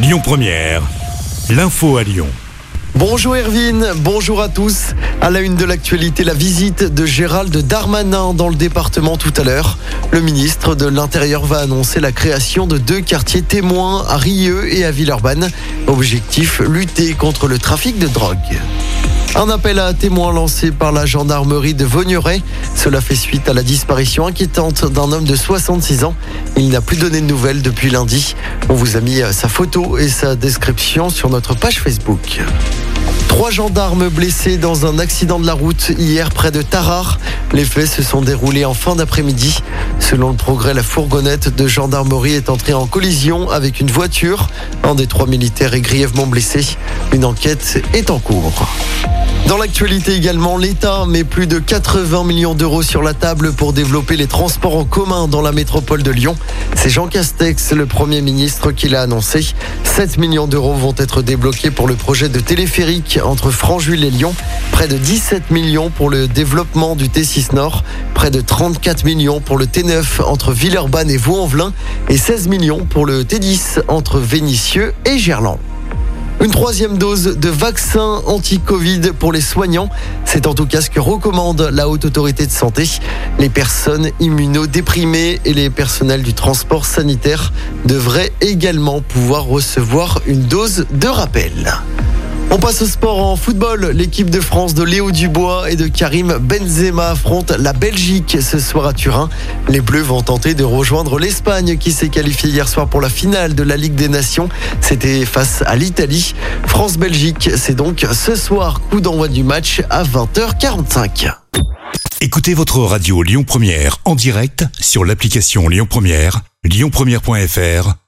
Lyon Première, l'info à Lyon. Bonjour Erwin, bonjour à tous. À la une de l'actualité, la visite de Gérald Darmanin dans le département tout à l'heure. Le ministre de l'Intérieur va annoncer la création de deux quartiers témoins à Rieux et à Villeurbanne. Objectif, lutter contre le trafic de drogue. Un appel à témoins lancé par la gendarmerie de Vaugneray. Cela fait suite à la disparition inquiétante d'un homme de 66 ans. Il n'a plus donné de nouvelles depuis lundi. On vous a mis sa photo et sa description sur notre page Facebook. Trois gendarmes blessés dans un accident de la route hier près de Tarare. Les faits se sont déroulés en fin d'après-midi. Selon le progrès, la fourgonnette de gendarmerie est entrée en collision avec une voiture. Un des trois militaires est grièvement blessé. Une enquête est en cours. Dans l'actualité également, l'État met plus de 80 millions d'euros sur la table pour développer les transports en commun dans la métropole de Lyon. C'est Jean Castex, le Premier ministre, qui l'a annoncé. 7 millions d'euros vont être débloqués pour le projet de téléphérique entre Francheville et Lyon. Près de 17 millions pour le développement du T6 Nord. Près de 34 millions pour le T9 entre Villeurbanne et Vaux-en-Velin. Et 16 millions pour le T10 entre Vénissieux et Gerland. Une troisième dose de vaccin anti-Covid pour les soignants. C'est en tout cas ce que recommande la Haute Autorité de Santé. Les personnes immunodéprimées et les personnels du transport sanitaire devraient également pouvoir recevoir une dose de rappel. On passe au sport en football. L'équipe de France de Léo Dubois et de Karim Benzema affronte la Belgique ce soir à Turin. Les Bleus vont tenter de rejoindre l'Espagne qui s'est qualifiée hier soir pour la finale de la Ligue des Nations. C'était face à l'Italie. France-Belgique, c'est donc ce soir coup d'envoi du match à 20h45. Écoutez votre radio Lyon Première en direct sur l'application Lyon Première, lyonpremière.fr